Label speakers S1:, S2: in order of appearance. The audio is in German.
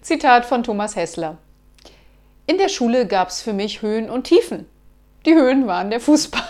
S1: Zitat von Thomas Hessler. In der Schule gab es für mich Höhen und Tiefen. Die Höhen waren der Fußball.